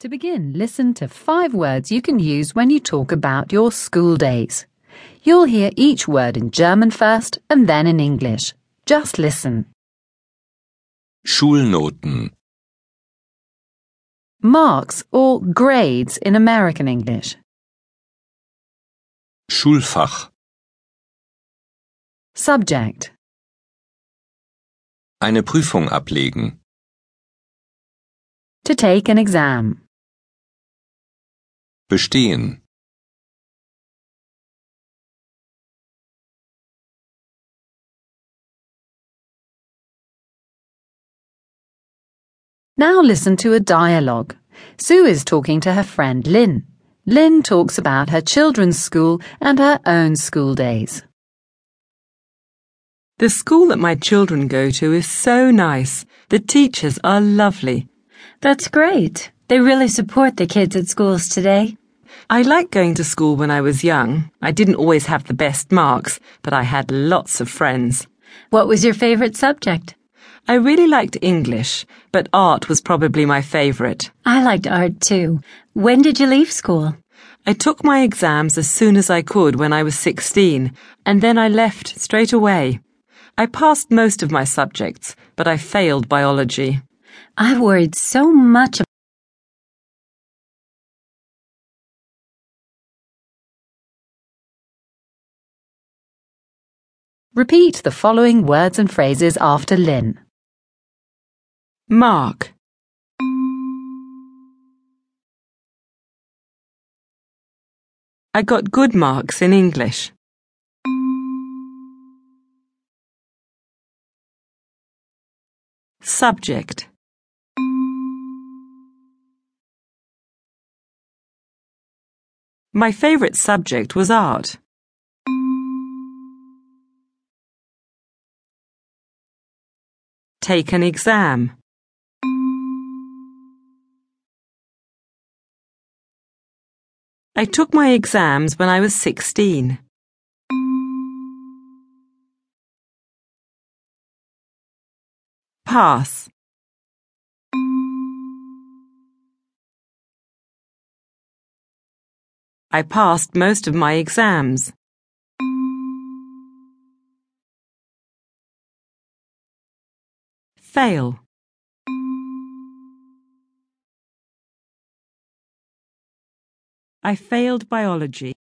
To begin, listen to five words you can use when you talk about your school days. You'll hear each word in German first and then in English. Just listen. Schulnoten, Marks or grades in American English. Schulfach, Subject. eine Prüfung ablegen, To take an exam. Bestehen, Now listen to a dialogue. Sue is talking to her friend Lynn. Lynn talks about her children's school and her own school days. The school that my children go to is so nice. The teachers are lovely. That's great. They really support the kids at schools today. I liked going to school when I was young. I didn't always have the best marks, but I had lots of friends. What was your favorite subject? I really liked English, but art was probably my favorite. I liked art too. When did you leave school? I took my exams as soon as I could when I was 16, and then I left straight away. I passed most of my subjects, but I failed biology. I worried so much Repeat the following words and phrases after Lynn. Mark, I got good marks in English. Subject My favorite subject was art. Take an exam. I took my exams when I was 16. Pass. I passed most of my exams. Fail. I failed biology.